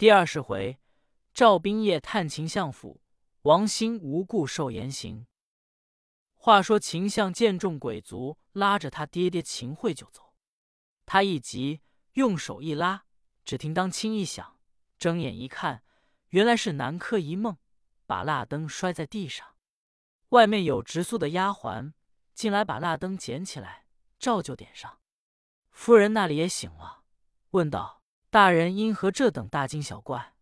第二十回，赵冰夜探秦相府，王兴无故受严刑。话说秦相见众鬼卒拉着他爹爹秦桧就走，他一急，用手一拉，只听当轻一响，睁眼一看，原来是南柯一梦，把蜡灯摔在地上。外面有直宿的丫鬟进来，把蜡灯捡起来，照旧点上。夫人那里也醒了，问道：“大人因何这等大惊小怪？”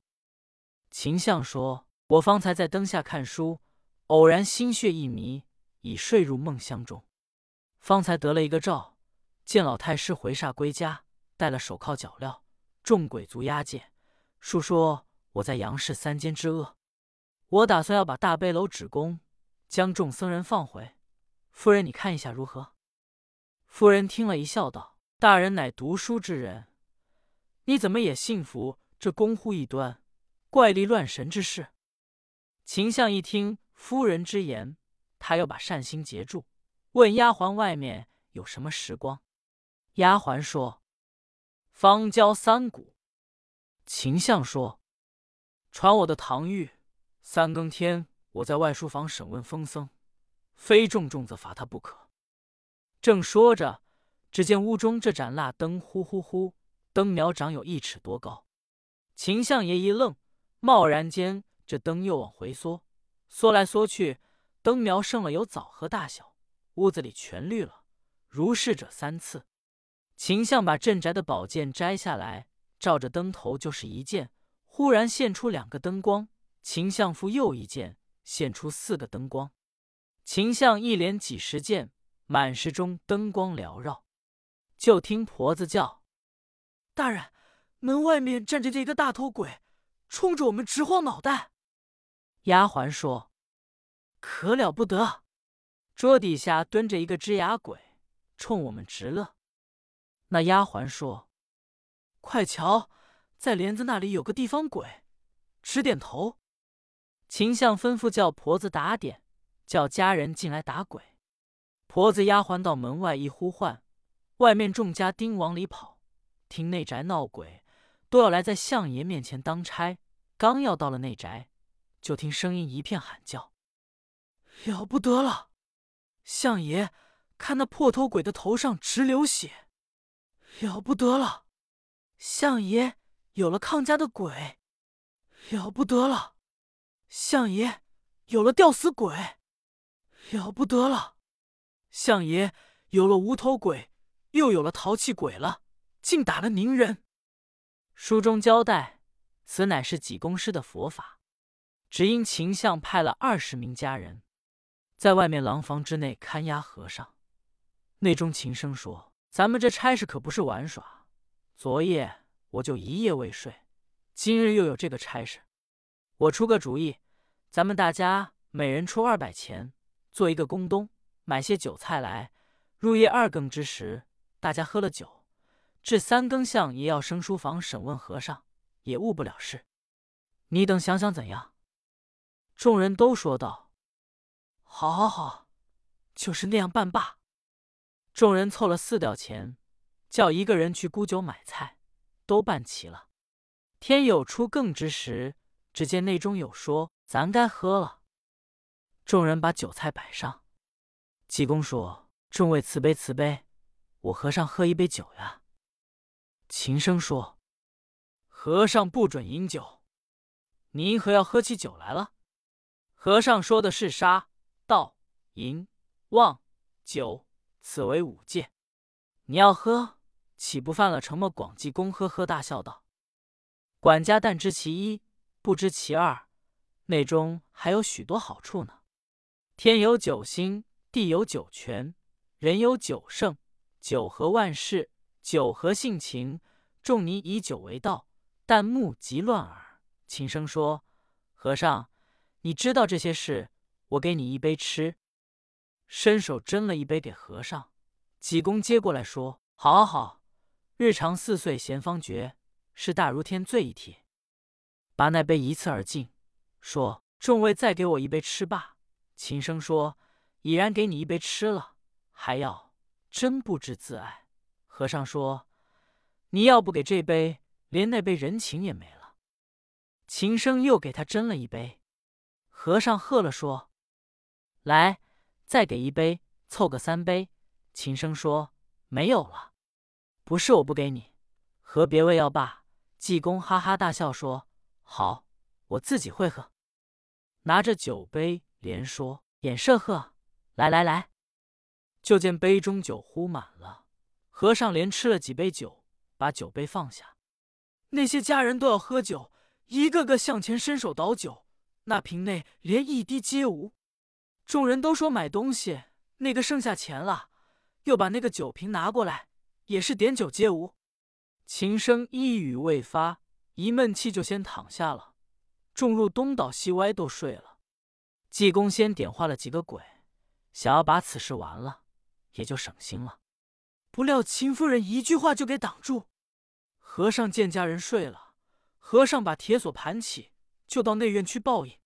秦相说：“我方才在灯下看书，偶然心血一迷。”已睡入梦乡中，方才得了一个兆，见老太师回煞归家，带了手铐脚镣，众鬼卒押解，述说我在杨氏三间之恶。我打算要把大悲楼指供，将众僧人放回。夫人，你看一下如何？夫人听了一笑，道：“大人乃读书之人，你怎么也信服这公乎异端、怪力乱神之事？”秦相一听夫人之言。他又把善心截住，问丫鬟外面有什么时光。丫鬟说：“方交三鼓。”秦相说：“传我的唐玉，三更天我在外书房审问风僧，非重重则罚他不可。”正说着，只见屋中这盏蜡灯呼呼呼，灯苗长有一尺多高。秦相爷一愣，贸然间这灯又往回缩，缩来缩去。灯苗剩了有枣核大小，屋子里全绿了。如是者三次，秦相把镇宅的宝剑摘下来，照着灯头就是一剑。忽然现出两个灯光，秦相复又一剑，现出四个灯光。秦相一连几十剑，满室中灯光缭绕。就听婆子叫：“大人，门外面站着这个大头鬼，冲着我们直晃脑袋。”丫鬟说。可了不得！桌底下蹲着一个吱牙鬼，冲我们直乐。那丫鬟说：“快瞧，在帘子那里有个地方鬼，直点头。”秦相吩咐叫婆子打点，叫家人进来打鬼。婆子丫鬟到门外一呼唤，外面众家丁往里跑，听内宅闹鬼，都要来在相爷面前当差。刚要到了内宅，就听声音一片喊叫。了不得了，相爷，看那破头鬼的头上直流血。了不得了，相爷有了康家的鬼。了不得了，相爷有了吊死鬼。了不得了，相爷有了无头鬼，又有了淘气鬼了，竟打了宁人。书中交代，此乃是济公师的佛法，只因秦相派了二十名家人。在外面廊房之内看押和尚，内中琴声说：“咱们这差事可不是玩耍。昨夜我就一夜未睡，今日又有这个差事。我出个主意，咱们大家每人出二百钱，做一个宫东，买些酒菜来。入夜二更之时，大家喝了酒，至三更相爷要升书房审问和尚，也误不了事。你等想想怎样？”众人都说道。好，好，好，就是那样办罢。众人凑了四吊钱，叫一个人去沽酒买菜，都办齐了。天有初更之时，只见内中有说：“咱该喝了。”众人把酒菜摆上。济公说：“众位慈悲慈悲，我和尚喝一杯酒呀。”琴声说：“和尚不准饮酒，你何要喝起酒来了？”和尚说的是杀。盗、淫、妄、酒，此为五戒。你要喝，岂不犯了承么？广济公呵呵大笑道：“管家但知其一，不知其二。内中还有许多好处呢。天有九星，地有九泉，人有九圣，九合万事，九和性情。众尼以酒为道，但目即乱耳。”轻声说：“和尚，你知道这些事？”我给你一杯吃，伸手斟了一杯给和尚。济公接过来说：“好，好，日常四岁咸方绝，是大如天醉一帖。”把那杯一次而尽，说：“众位再给我一杯吃罢。”琴声说：“已然给你一杯吃了，还要真不知自爱。”和尚说：“你要不给这杯，连那杯人情也没了。”秦生又给他斟了一杯。和尚喝了说：“来，再给一杯，凑个三杯。”秦生说：“没有了。”不是我不给你，和别位要罢。济公哈哈大笑说：“好，我自己会喝。”拿着酒杯连说：“眼射喝，来来来！”就见杯中酒呼满了。和尚连吃了几杯酒，把酒杯放下。那些家人都要喝酒，一个个向前伸手倒酒，那瓶内连一滴皆无。众人都说买东西，那个剩下钱了，又把那个酒瓶拿过来。也是点酒皆无，琴声一语未发，一闷气就先躺下了。众入东倒西歪都睡了。济公先点化了几个鬼，想要把此事完了，也就省心了。不料秦夫人一句话就给挡住。和尚见家人睡了，和尚把铁锁盘起，就到内院去报应。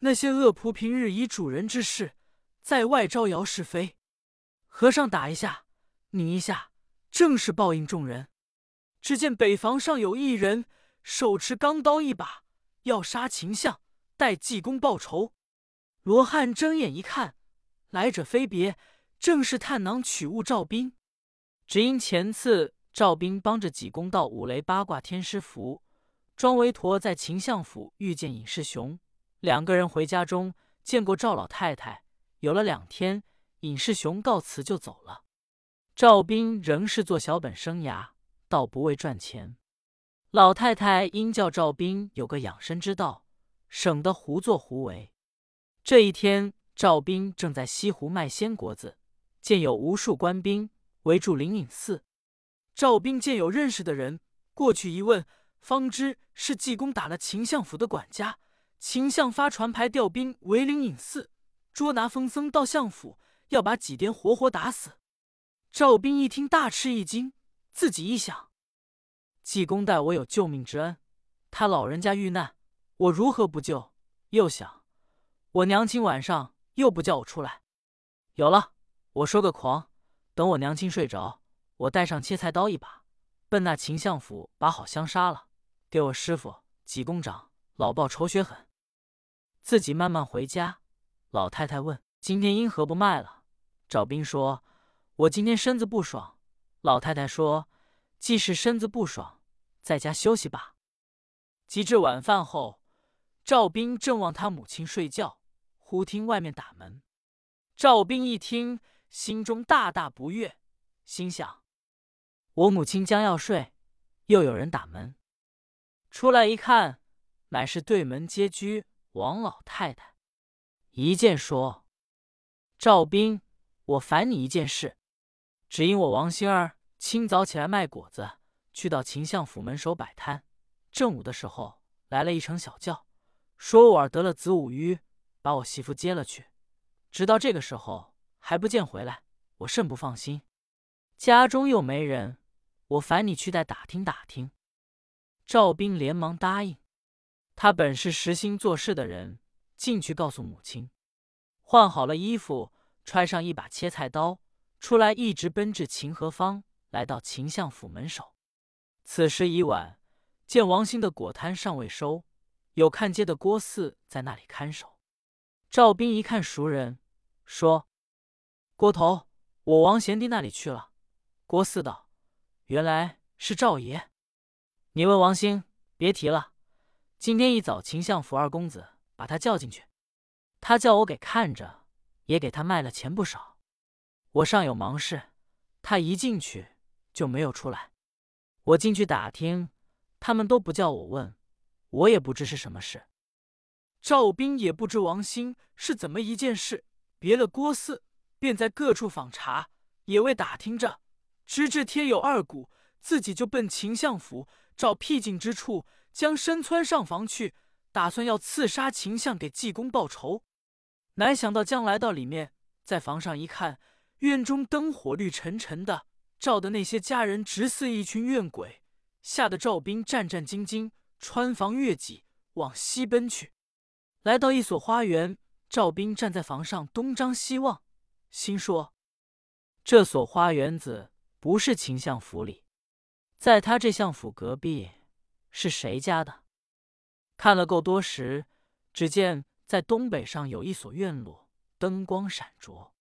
那些恶仆平日以主人之事，在外招摇是非。和尚打一下，拧一下。正是报应众人。只见北房上有一人，手持钢刀一把，要杀秦相，待济公报仇。罗汉睁眼一看，来者非别，正是探囊取物赵斌。只因前次赵斌帮着济公到五雷八卦天师符，庄维陀在秦相府遇见尹世雄，两个人回家中见过赵老太太，有了两天，尹世雄告辞就走了。赵斌仍是做小本生涯，倒不为赚钱。老太太因叫赵斌有个养生之道，省得胡作胡为。这一天，赵斌正在西湖卖鲜果子，见有无数官兵围住灵隐寺。赵斌见有认识的人，过去一问，方知是济公打了秦相府的管家。秦相发传牌调兵围灵隐寺，捉拿疯僧到相府，要把几颠活活打死。赵斌一听，大吃一惊。自己一想，济公待我有救命之恩，他老人家遇难，我如何不救？又想，我娘亲晚上又不叫我出来。有了，我说个狂，等我娘亲睡着，我带上切菜刀一把，奔那秦相府把好香杀了，给我师傅济公长老报仇雪恨。自己慢慢回家。老太太问：“今天因何不卖了？”赵斌说。我今天身子不爽，老太太说：“既是身子不爽，在家休息吧。”及至晚饭后，赵斌正望他母亲睡觉，忽听外面打门。赵斌一听，心中大大不悦，心想：“我母亲将要睡，又有人打门。”出来一看，乃是对门接居王老太太。一见说：“赵斌，我烦你一件事。”只因我王星儿清早起来卖果子，去到秦相府门首摆摊。正午的时候，来了一乘小轿，说我儿得了子午瘀，把我媳妇接了去。直到这个时候还不见回来，我甚不放心。家中又没人，我烦你去带打听打听。赵斌连忙答应。他本是实心做事的人，进去告诉母亲，换好了衣服，揣上一把切菜刀。出来，一直奔至秦和坊，来到秦相府门首。此时已晚，见王兴的果摊尚未收，有看街的郭四在那里看守。赵斌一看熟人，说：“郭头，我王贤弟那里去了。”郭四道：“原来是赵爷。你问王兴，别提了。今天一早，秦相府二公子把他叫进去，他叫我给看着，也给他卖了钱不少。”我尚有忙事，他一进去就没有出来。我进去打听，他们都不叫我问，我也不知是什么事。赵斌也不知王兴是怎么一件事，别了郭四，便在各处访查，也未打听着，直至天有二鼓，自己就奔秦相府，找僻静之处，将身窜上房去，打算要刺杀秦相，给济公报仇。哪想到将来到里面，在房上一看。院中灯火绿沉沉的，照的那些家人直似一群怨鬼，吓得赵斌战战兢兢，穿房越脊往西奔去。来到一所花园，赵斌站在房上东张西望，心说：这所花园子不是秦相府里，在他这相府隔壁，是谁家的？看了够多时，只见在东北上有一所院落，灯光闪烁。